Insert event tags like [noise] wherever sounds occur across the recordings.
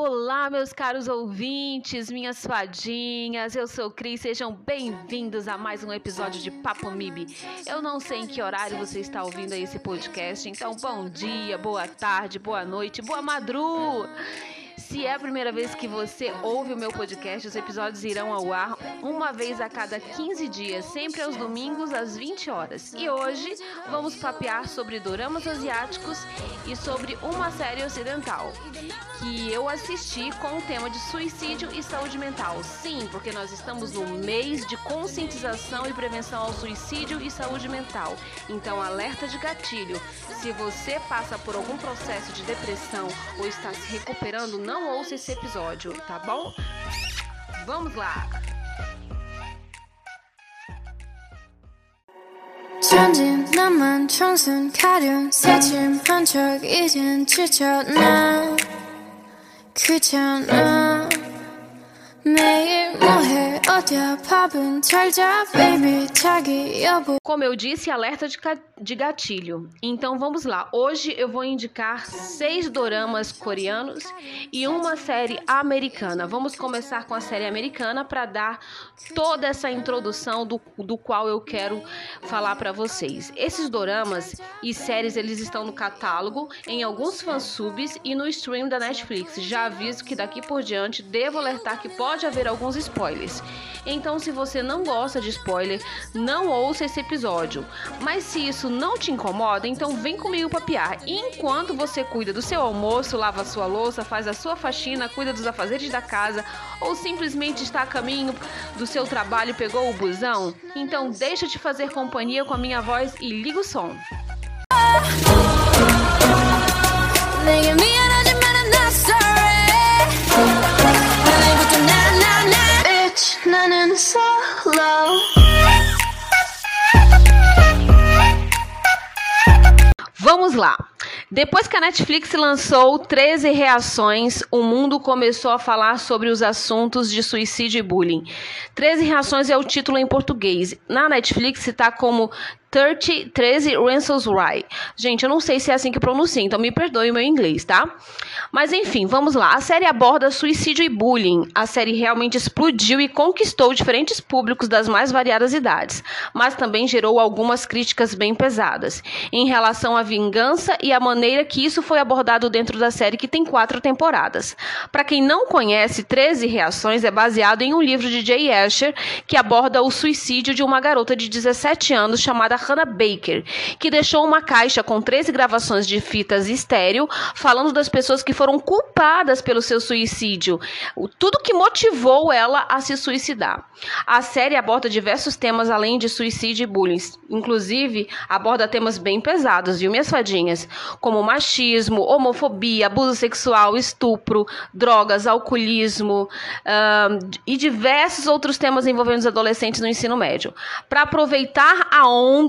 Olá, meus caros ouvintes, minhas fadinhas, eu sou Cris, sejam bem-vindos a mais um episódio de Papo Mib. Eu não sei em que horário você está ouvindo esse podcast, então bom dia, boa tarde, boa noite, boa madru! Se é a primeira vez que você ouve o meu podcast, os episódios irão ao ar uma vez a cada 15 dias, sempre aos domingos às 20 horas. E hoje vamos papear sobre doramas asiáticos e sobre uma série ocidental que eu assisti com o tema de suicídio e saúde mental. Sim, porque nós estamos no mês de conscientização e prevenção ao suicídio e saúde mental. Então, alerta de gatilho. Se você passa por algum processo de depressão ou está se recuperando, não não ouça esse episódio, tá bom? Vamos lá! 천진 나만 청순 가련 새침 한척 이젠 지쳤나 귀찮아 Como eu disse, alerta de gatilho. Então vamos lá. Hoje eu vou indicar seis doramas coreanos e uma série americana. Vamos começar com a série americana para dar toda essa introdução do, do qual eu quero falar para vocês. Esses doramas e séries eles estão no catálogo, em alguns fansubs e no stream da Netflix. Já aviso que daqui por diante devo alertar que pode haver alguns spoilers. Então, se você não gosta de spoiler, não ouça esse episódio. Mas se isso não te incomoda, então vem comigo papiar. Enquanto você cuida do seu almoço, lava sua louça, faz a sua faxina, cuida dos afazeres da casa ou simplesmente está a caminho do seu trabalho e pegou o busão, então deixa de fazer companhia com a minha voz e liga o som. Vamos lá. Depois que a Netflix lançou 13 reações, o mundo começou a falar sobre os assuntos de suicídio e bullying. 13 reações é o título em português. Na Netflix está como 30, 13 Reasons Why. Gente, eu não sei se é assim que pronuncia, então me perdoe o meu inglês, tá? Mas enfim, vamos lá. A série aborda suicídio e bullying. A série realmente explodiu e conquistou diferentes públicos das mais variadas idades, mas também gerou algumas críticas bem pesadas em relação à vingança e à maneira que isso foi abordado dentro da série, que tem quatro temporadas. Para quem não conhece, 13 Reações é baseado em um livro de Jay Asher que aborda o suicídio de uma garota de 17 anos chamada Hannah Baker, que deixou uma caixa com 13 gravações de fitas estéreo falando das pessoas que foram culpadas pelo seu suicídio, tudo que motivou ela a se suicidar. A série aborda diversos temas além de suicídio e bullying, inclusive aborda temas bem pesados, viu, minhas fadinhas? Como machismo, homofobia, abuso sexual, estupro, drogas, alcoolismo e diversos outros temas envolvendo os adolescentes no ensino médio. Para aproveitar a onda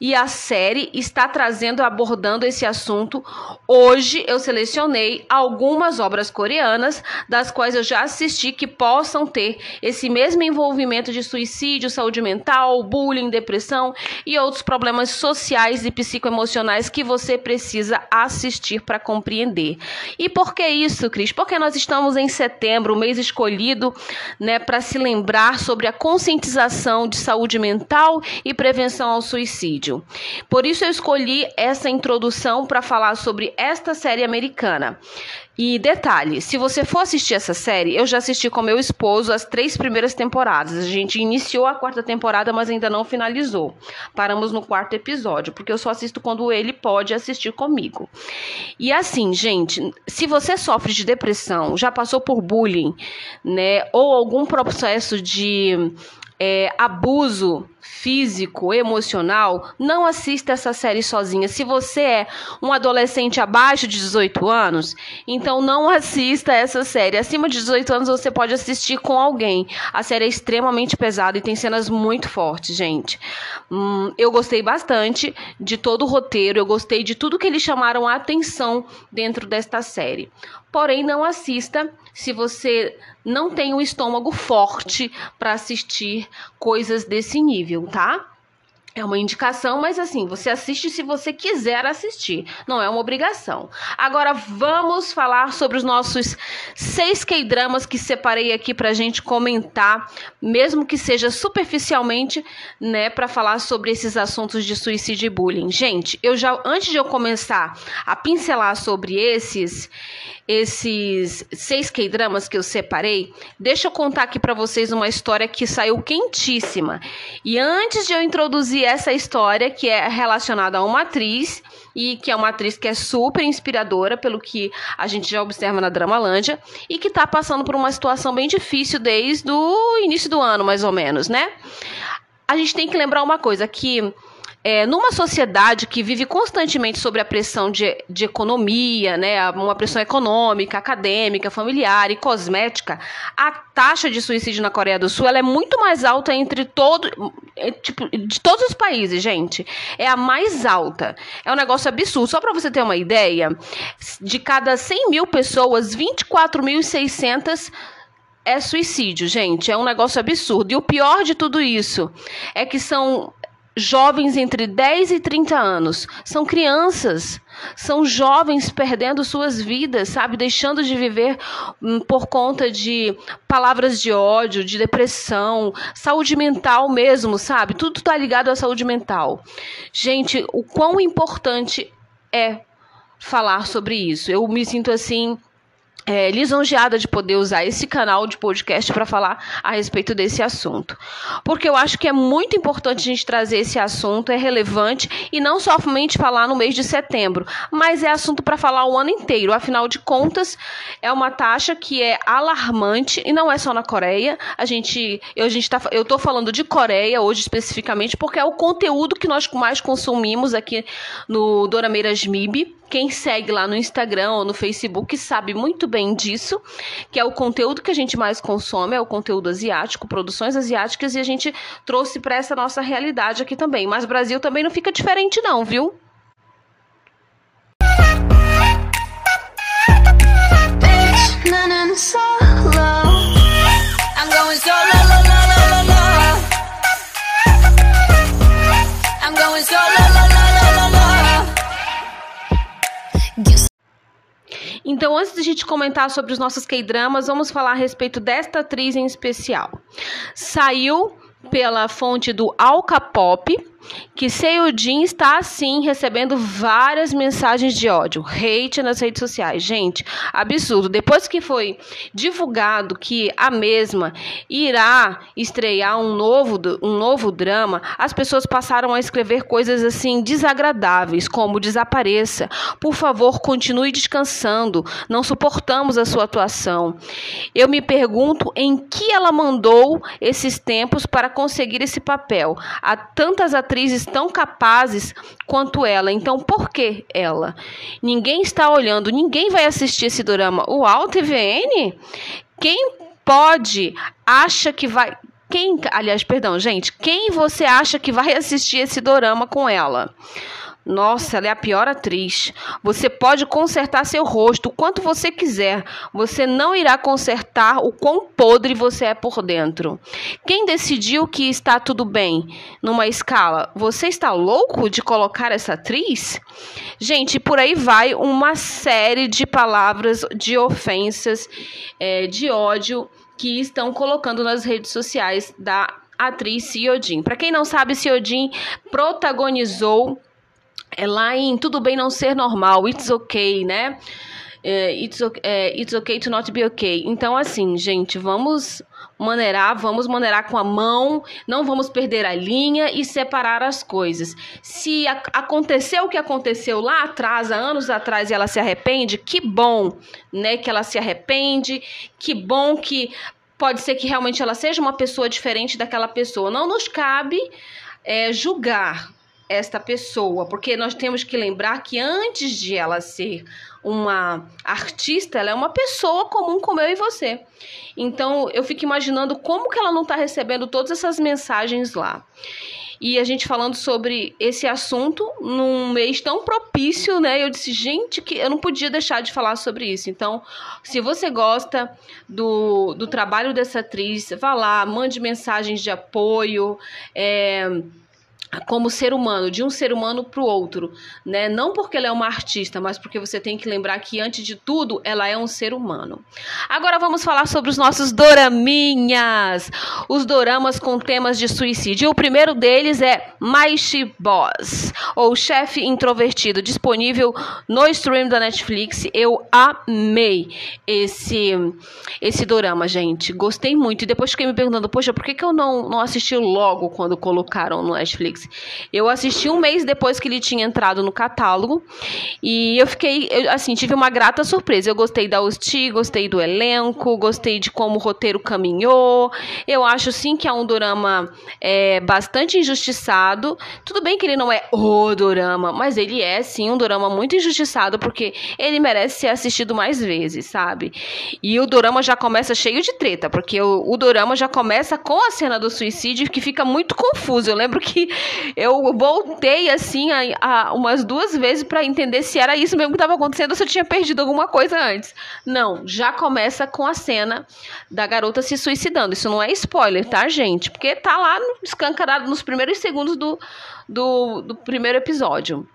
e a série está trazendo, abordando esse assunto. Hoje eu selecionei algumas obras coreanas, das quais eu já assisti, que possam ter esse mesmo envolvimento de suicídio, saúde mental, bullying, depressão e outros problemas sociais e psicoemocionais que você precisa assistir para compreender. E por que isso, Cris? Porque nós estamos em setembro, o mês escolhido né, para se lembrar sobre a conscientização de saúde mental e prevenção ao suicídio. Por isso eu escolhi essa introdução para falar sobre esta série americana. E detalhe, se você for assistir essa série, eu já assisti com meu esposo as três primeiras temporadas. A gente iniciou a quarta temporada, mas ainda não finalizou. Paramos no quarto episódio, porque eu só assisto quando ele pode assistir comigo. E assim, gente, se você sofre de depressão, já passou por bullying, né, ou algum processo de é, abuso físico, emocional, não assista essa série sozinha. Se você é um adolescente abaixo de 18 anos, então não assista essa série. Acima de 18 anos você pode assistir com alguém. A série é extremamente pesada e tem cenas muito fortes, gente. Hum, eu gostei bastante de todo o roteiro, eu gostei de tudo que eles chamaram a atenção dentro desta série. Porém, não assista se você não tem um estômago forte para assistir coisas desse nível, tá? É uma indicação, mas assim, você assiste se você quiser assistir, não é uma obrigação. Agora vamos falar sobre os nossos seis K-dramas que separei aqui pra gente comentar, mesmo que seja superficialmente, né, para falar sobre esses assuntos de suicídio e bullying. Gente, eu já antes de eu começar a pincelar sobre esses, esses seis K-dramas que eu separei, deixa eu contar aqui para vocês uma história que saiu quentíssima. E antes de eu introduzir essa história, que é relacionada a uma atriz, e que é uma atriz que é super inspiradora, pelo que a gente já observa na Dramalândia, e que está passando por uma situação bem difícil desde o início do ano, mais ou menos, né? A gente tem que lembrar uma coisa, que é, numa sociedade que vive constantemente sobre a pressão de, de economia, né, uma pressão econômica, acadêmica, familiar e cosmética, a taxa de suicídio na Coreia do Sul é muito mais alta entre todos, é, tipo, de todos os países, gente. É a mais alta. É um negócio absurdo. Só para você ter uma ideia, de cada 100 mil pessoas, 24.600 é suicídio, gente. É um negócio absurdo. E o pior de tudo isso é que são jovens entre 10 e 30 anos. São crianças, são jovens perdendo suas vidas, sabe? Deixando de viver hum, por conta de palavras de ódio, de depressão, saúde mental mesmo, sabe? Tudo está ligado à saúde mental. Gente, o quão importante é falar sobre isso. Eu me sinto assim é, lisonjeada de poder usar esse canal de podcast para falar a respeito desse assunto. Porque eu acho que é muito importante a gente trazer esse assunto, é relevante, e não somente falar no mês de setembro, mas é assunto para falar o ano inteiro. Afinal de contas, é uma taxa que é alarmante, e não é só na Coreia. A gente, eu, a gente tá, eu estou falando de Coreia hoje especificamente, porque é o conteúdo que nós mais consumimos aqui no Dorameiras MIB quem segue lá no Instagram ou no Facebook sabe muito bem disso, que é o conteúdo que a gente mais consome, é o conteúdo asiático, produções asiáticas, e a gente trouxe para essa nossa realidade aqui também. Mas Brasil também não fica diferente, não, viu? I'm Então, antes de a gente comentar sobre os nossos K-dramas, vamos falar a respeito desta atriz em especial. Saiu pela fonte do Alca Pop que Seiyujin está assim recebendo várias mensagens de ódio, hate nas redes sociais. Gente, absurdo. Depois que foi divulgado que a mesma irá estrear um novo, um novo drama, as pessoas passaram a escrever coisas assim desagradáveis, como desapareça, por favor, continue descansando, não suportamos a sua atuação. Eu me pergunto em que ela mandou esses tempos para conseguir esse papel. Há tantas atrizes atrizes tão capazes quanto ela. Então, por que ela? Ninguém está olhando, ninguém vai assistir esse drama. O TVN? Quem pode acha que vai quem, aliás, perdão, gente, quem você acha que vai assistir esse dorama com ela? Nossa, ela é a pior atriz. Você pode consertar seu rosto o quanto você quiser. Você não irá consertar o quão podre você é por dentro. Quem decidiu que está tudo bem numa escala? Você está louco de colocar essa atriz? Gente, por aí vai uma série de palavras, de ofensas, é, de ódio que estão colocando nas redes sociais da atriz Ciodin. Para quem não sabe, Ciodin protagonizou é lá em Tudo Bem Não Ser Normal, It's Okay, né? É, it's, é, it's okay to not be okay. Então, assim, gente, vamos maneirar, vamos maneirar com a mão, não vamos perder a linha e separar as coisas. Se a, aconteceu o que aconteceu lá atrás, há anos atrás, e ela se arrepende, que bom, né, que ela se arrepende, que bom que pode ser que realmente ela seja uma pessoa diferente daquela pessoa. Não nos cabe é, julgar, esta pessoa, porque nós temos que lembrar que antes de ela ser uma artista, ela é uma pessoa comum como eu e você. Então eu fico imaginando como que ela não está recebendo todas essas mensagens lá. E a gente falando sobre esse assunto num mês tão propício, né? Eu disse, gente, que eu não podia deixar de falar sobre isso. Então, se você gosta do, do trabalho dessa atriz, vá lá, mande mensagens de apoio, é, como ser humano, de um ser humano para o outro, né? Não porque ela é uma artista, mas porque você tem que lembrar que antes de tudo ela é um ser humano. Agora vamos falar sobre os nossos doraminhas, os doramas com temas de suicídio. O primeiro deles é Maishi Boss, ou Chefe Introvertido, disponível no stream da Netflix. Eu amei esse esse dorama, gente. Gostei muito e depois fiquei me perguntando, poxa, por que, que eu não não assisti logo quando colocaram no Netflix? Eu assisti um mês depois que ele tinha entrado no catálogo e eu fiquei, eu, assim, tive uma grata surpresa. Eu gostei da Osti, gostei do elenco, gostei de como o roteiro caminhou. Eu acho sim que é um dorama é, bastante injustiçado. Tudo bem que ele não é o dorama, mas ele é sim um dorama muito injustiçado porque ele merece ser assistido mais vezes, sabe? E o dorama já começa cheio de treta, porque o, o dorama já começa com a cena do suicídio que fica muito confuso. Eu lembro que eu voltei assim a, a umas duas vezes para entender se era isso mesmo que estava acontecendo ou se eu tinha perdido alguma coisa antes. Não, já começa com a cena da garota se suicidando. Isso não é spoiler, tá, gente? Porque tá lá escancarado nos primeiros segundos do, do, do primeiro episódio.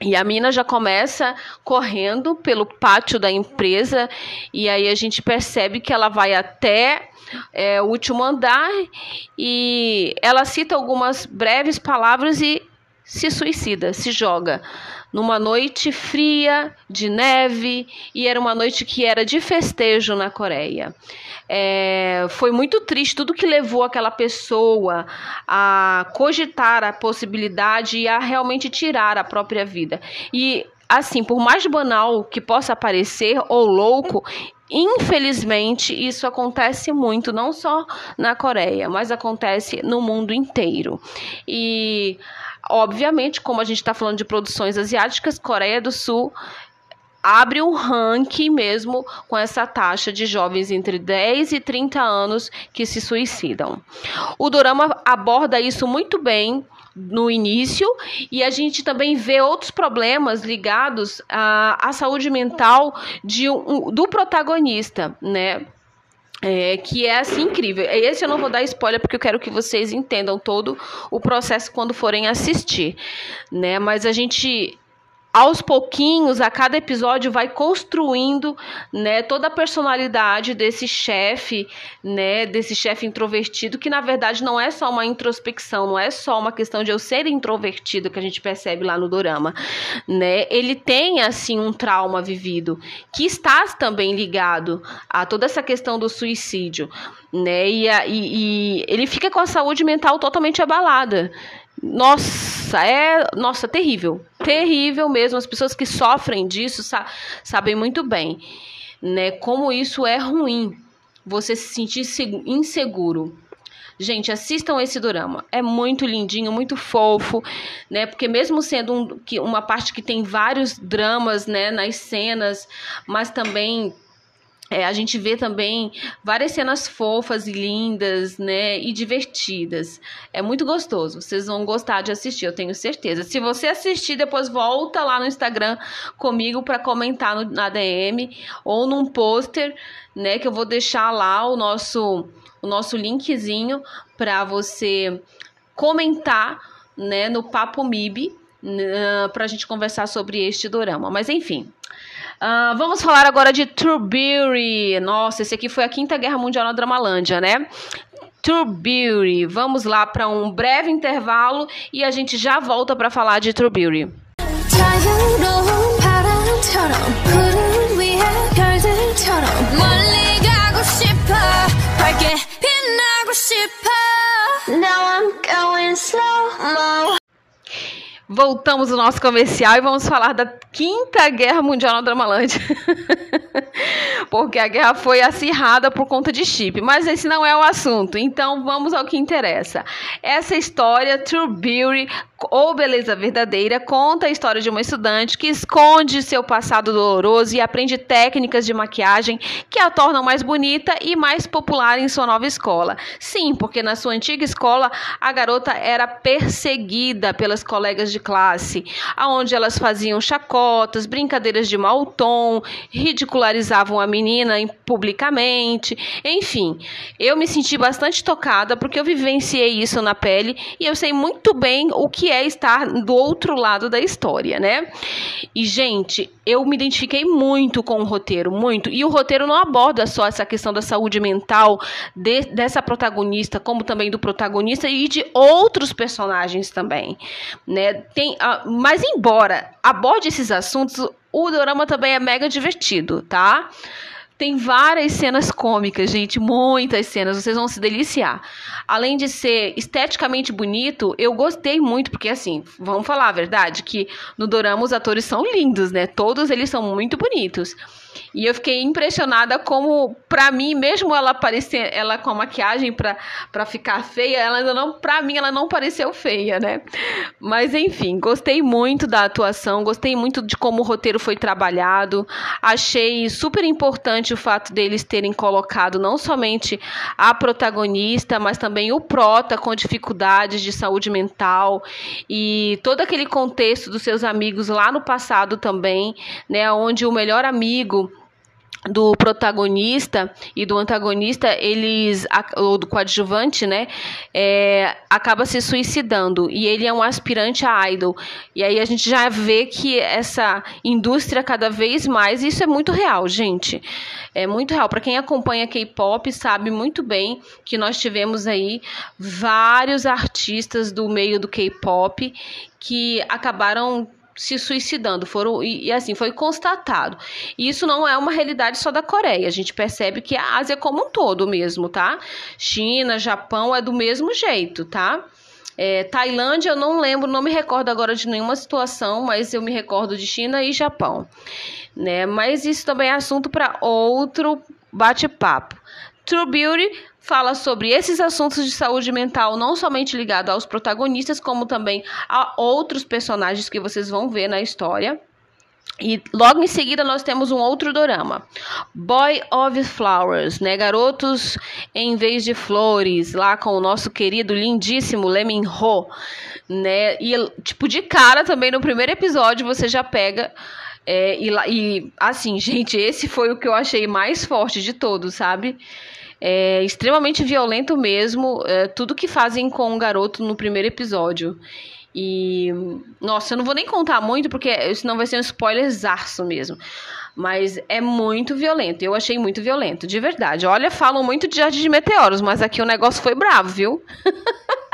E a mina já começa correndo pelo pátio da empresa, e aí a gente percebe que ela vai até é, o último andar e ela cita algumas breves palavras e se suicida, se joga. Numa noite fria, de neve, e era uma noite que era de festejo na Coreia. É, foi muito triste tudo que levou aquela pessoa a cogitar a possibilidade e a realmente tirar a própria vida. E assim, por mais banal que possa parecer ou louco, Infelizmente, isso acontece muito, não só na Coreia, mas acontece no mundo inteiro. E, obviamente, como a gente está falando de produções asiáticas, Coreia do Sul abre um ranking mesmo com essa taxa de jovens entre 10 e 30 anos que se suicidam. O dorama aborda isso muito bem no início e a gente também vê outros problemas ligados à, à saúde mental de um, do protagonista, né? É, que é assim incrível. Esse eu não vou dar spoiler porque eu quero que vocês entendam todo o processo quando forem assistir, né? Mas a gente aos pouquinhos, a cada episódio vai construindo, né, toda a personalidade desse chefe, né, desse chefe introvertido, que na verdade não é só uma introspecção, não é só uma questão de eu ser introvertido que a gente percebe lá no dorama, né? Ele tem assim um trauma vivido que está também ligado a toda essa questão do suicídio, né? E, e, e ele fica com a saúde mental totalmente abalada. Nossa, é, nossa, terrível. Terrível mesmo. As pessoas que sofrem disso sa sabem muito bem, né, como isso é ruim. Você se sentir inseguro. Gente, assistam esse drama. É muito lindinho, muito fofo, né? Porque mesmo sendo um, que, uma parte que tem vários dramas, né, nas cenas, mas também é, a gente vê também várias cenas fofas e lindas, né? E divertidas. É muito gostoso. Vocês vão gostar de assistir, eu tenho certeza. Se você assistir, depois volta lá no Instagram comigo para comentar no, na DM ou num pôster, né? Que eu vou deixar lá o nosso, o nosso linkzinho para você comentar, né? No Papo MIB, uh, para a gente conversar sobre este dorama. Mas enfim. Uh, vamos falar agora de True Beauty. Nossa, esse aqui foi a Quinta Guerra Mundial na Dramalândia, né? True Beauty. Vamos lá para um breve intervalo e a gente já volta para falar de True Beauty. Now I'm going slow mo. Voltamos ao nosso comercial e vamos falar da Quinta Guerra Mundial na Dramalândia. [laughs] Porque a guerra foi acirrada por conta de chip. Mas esse não é o assunto. Então vamos ao que interessa. Essa história, True Beauty, ou Beleza Verdadeira conta a história de uma estudante que esconde seu passado doloroso e aprende técnicas de maquiagem que a tornam mais bonita e mais popular em sua nova escola. Sim, porque na sua antiga escola a garota era perseguida pelas colegas de de classe, aonde elas faziam chacotas, brincadeiras de mau tom, ridicularizavam a menina publicamente, enfim. Eu me senti bastante tocada porque eu vivenciei isso na pele e eu sei muito bem o que é estar do outro lado da história, né? E gente, eu me identifiquei muito com o roteiro, muito. E o roteiro não aborda só essa questão da saúde mental de, dessa protagonista, como também do protagonista e de outros personagens também, né? Tem, uh, mas embora aborde esses assuntos, o drama também é mega divertido, tá? Tem várias cenas cômicas, gente, muitas cenas, vocês vão se deliciar. Além de ser esteticamente bonito, eu gostei muito, porque assim, vamos falar a verdade, que no dorama os atores são lindos, né? Todos eles são muito bonitos. E eu fiquei impressionada como, pra mim, mesmo ela parecer, ela com a maquiagem pra, pra ficar feia, ela ainda não, pra mim, ela não pareceu feia, né? Mas enfim, gostei muito da atuação, gostei muito de como o roteiro foi trabalhado. Achei super importante o fato deles terem colocado não somente a protagonista, mas também o prota com dificuldades de saúde mental e todo aquele contexto dos seus amigos lá no passado também, né? Onde o melhor amigo do protagonista e do antagonista, eles, ou do coadjuvante, né, é, acaba se suicidando e ele é um aspirante a idol. E aí a gente já vê que essa indústria cada vez mais, isso é muito real, gente. É muito real. Para quem acompanha K-pop, sabe muito bem que nós tivemos aí vários artistas do meio do K-pop que acabaram se suicidando, foram e, e, assim foi constatado. E isso não é uma realidade só da Coreia. A gente percebe que a Ásia como um todo mesmo, tá? China, Japão é do mesmo jeito, tá? É, Tailândia, eu não lembro, não me recordo agora de nenhuma situação, mas eu me recordo de China e Japão, né? Mas isso também é assunto para outro bate-papo. True Beauty fala sobre esses assuntos de saúde mental, não somente ligado aos protagonistas, como também a outros personagens que vocês vão ver na história. E logo em seguida nós temos um outro dorama, Boy of Flowers, né? Garotos em vez de flores, lá com o nosso querido lindíssimo Lee Min Ho, né? E tipo de cara também no primeiro episódio você já pega é, e, e assim, [laughs] gente, esse foi o que eu achei mais forte de todos, sabe? É extremamente violento mesmo, é, tudo que fazem com o garoto no primeiro episódio. E, nossa, eu não vou nem contar muito, porque senão vai ser um spoiler zarço mesmo. Mas é muito violento. Eu achei muito violento, de verdade. Olha, falam muito de Jardim de Meteoros, mas aqui o negócio foi bravo, viu? [laughs]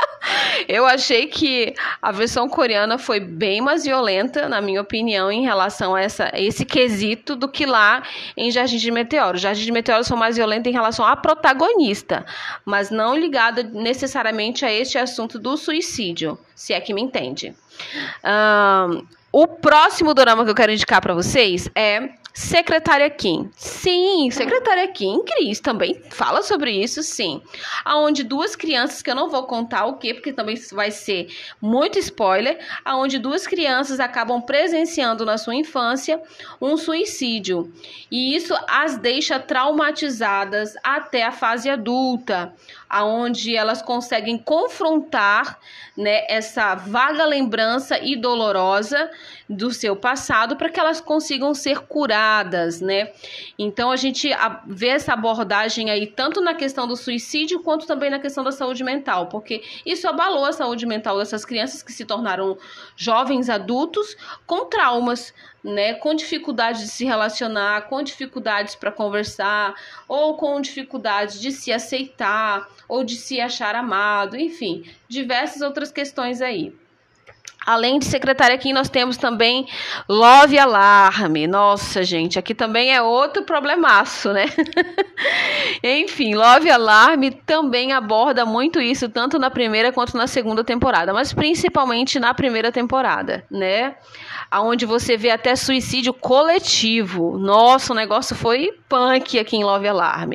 Eu achei que a versão coreana foi bem mais violenta, na minha opinião, em relação a essa, esse quesito do que lá em Jardim de Meteoros. Jardim de Meteoros foi mais violenta em relação à protagonista, mas não ligada necessariamente a este assunto do suicídio, se é que me entende. Um, o próximo drama que eu quero indicar para vocês é Secretária Kim. Sim, Secretária Kim, Cris também fala sobre isso, sim. Aonde duas crianças, que eu não vou contar o que, porque também vai ser muito spoiler, aonde duas crianças acabam presenciando na sua infância um suicídio. E isso as deixa traumatizadas até a fase adulta aonde elas conseguem confrontar né, essa vaga lembrança e dolorosa do seu passado para que elas consigam ser curadas, né? Então a gente vê essa abordagem aí tanto na questão do suicídio quanto também na questão da saúde mental, porque isso abalou a saúde mental dessas crianças que se tornaram jovens adultos com traumas, né, com dificuldades de se relacionar, com dificuldades para conversar, ou com dificuldades de se aceitar, ou de se achar amado, enfim, diversas outras questões aí. Além de secretária aqui, nós temos também Love Alarme. Nossa, gente, aqui também é outro problemaço, né? [laughs] Enfim, Love Alarme também aborda muito isso, tanto na primeira quanto na segunda temporada, mas principalmente na primeira temporada, né? Onde você vê até suicídio coletivo. Nossa, o negócio foi punk aqui em Love Alarm.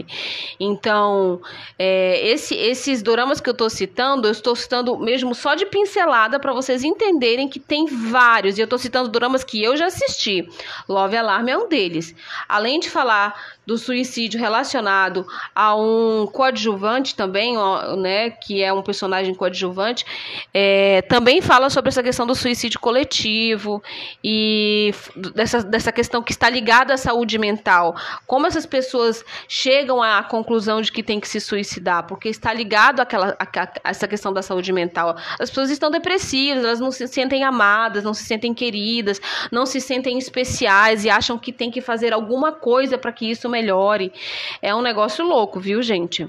Então, é, esse, esses doramas que eu estou citando, eu estou citando mesmo só de pincelada para vocês entenderem que tem vários. E eu estou citando doramas que eu já assisti. Love Alarm é um deles. Além de falar do suicídio relacionado a um coadjuvante também, né, que é um personagem coadjuvante, é, também fala sobre essa questão do suicídio coletivo e dessa, dessa questão que está ligada à saúde mental. Como essas pessoas chegam à conclusão de que tem que se suicidar, porque está ligado àquela, à, à essa questão da saúde mental. As pessoas estão depressivas, elas não se sentem amadas, não se sentem queridas, não se sentem especiais e acham que tem que fazer alguma coisa para que isso melhore. É um negócio louco, viu, gente?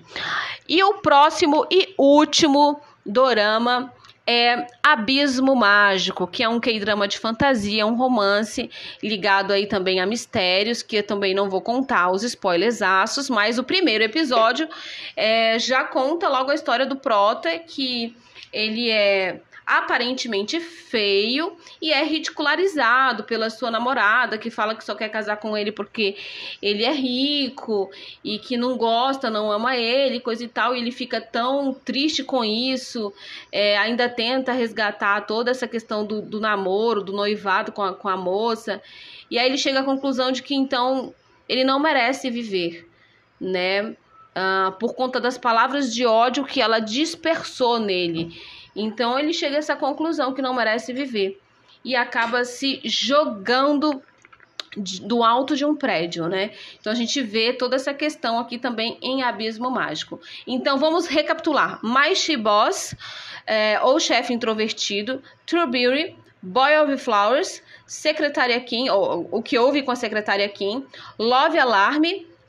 E o próximo e último dorama é Abismo Mágico, que é um K-drama de fantasia, um romance ligado aí também a mistérios, que eu também não vou contar os spoilers aços, mas o primeiro episódio é, já conta logo a história do Prota, que ele é aparentemente feio e é ridicularizado pela sua namorada, que fala que só quer casar com ele porque ele é rico e que não gosta, não ama ele, coisa e tal. E ele fica tão triste com isso, é, ainda tenta resgatar toda essa questão do, do namoro, do noivado com a, com a moça. E aí ele chega à conclusão de que então ele não merece viver, né? Uh, por conta das palavras de ódio que ela dispersou nele. Então ele chega a essa conclusão que não merece viver e acaba se jogando do alto de um prédio, né? Então a gente vê toda essa questão aqui também em Abismo Mágico. Então vamos recapitular: My Boss, é, ou Chefe Introvertido, True Beauty, Boy of Flowers, Secretária Kim, ou o que houve com a Secretária Kim, Love Alarm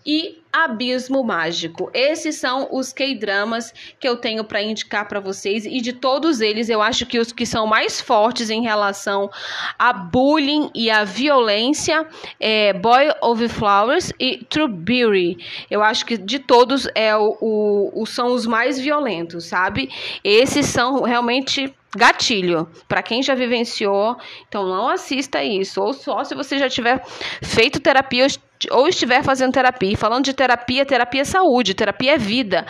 e Abismo Mágico. Esses são os K-dramas que eu tenho para indicar para vocês e de todos eles eu acho que os que são mais fortes em relação a bullying e a violência é Boy of Flowers e True Beauty. Eu acho que de todos é o, o, o são os mais violentos, sabe? Esses são realmente gatilho para quem já vivenciou. Então não assista isso ou só se você já tiver feito terapia ou estiver fazendo terapia. E falando de terapia, terapia é saúde, terapia é vida.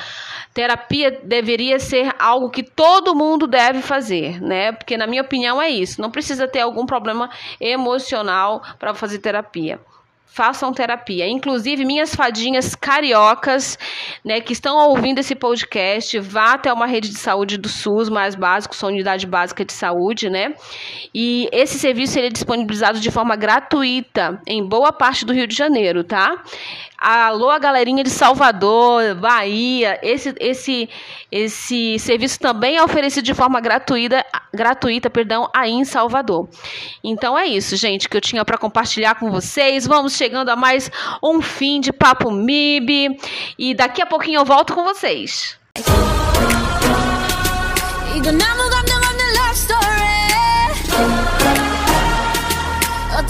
Terapia deveria ser algo que todo mundo deve fazer, né? Porque na minha opinião é isso. Não precisa ter algum problema emocional para fazer terapia façam terapia. Inclusive, minhas fadinhas cariocas, né, que estão ouvindo esse podcast, vá até uma rede de saúde do SUS mais básico, sua unidade básica de saúde, né? E esse serviço ele é disponibilizado de forma gratuita em boa parte do Rio de Janeiro, tá? Alô, a galerinha de Salvador, Bahia. Esse, esse, esse serviço também é oferecido de forma gratuita, gratuita, perdão, aí em Salvador. Então é isso, gente, que eu tinha para compartilhar com vocês. Vamos chegando a mais um fim de papo MIB e daqui a pouquinho eu volto com vocês. 어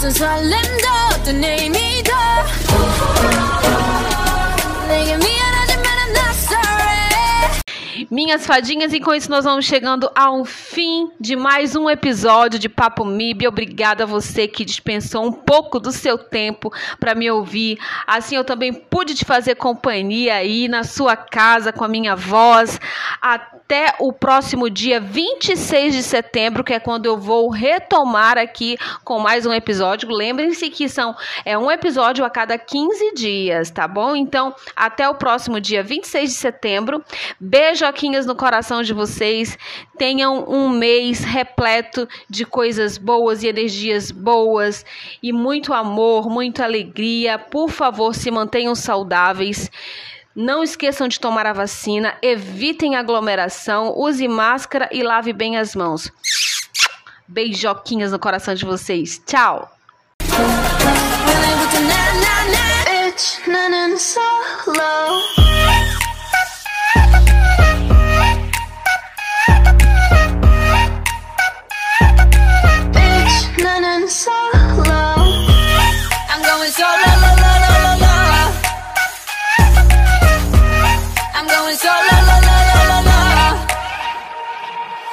minhas fadinhas, e com isso nós vamos chegando ao fim de mais um episódio de Papo MIB. Obrigada a você que dispensou um pouco do seu tempo para me ouvir. Assim eu também pude te fazer companhia aí na sua casa com a minha voz. Até o próximo dia 26 de setembro, que é quando eu vou retomar aqui com mais um episódio. Lembrem-se que são é um episódio a cada 15 dias, tá bom? Então, até o próximo dia 26 de setembro. Beijo aqui no coração de vocês. Tenham um um mês repleto de coisas boas e energias boas e muito amor, muita alegria. Por favor, se mantenham saudáveis. Não esqueçam de tomar a vacina, evitem aglomeração, use máscara e lave bem as mãos. Beijoquinhas no coração de vocês. Tchau!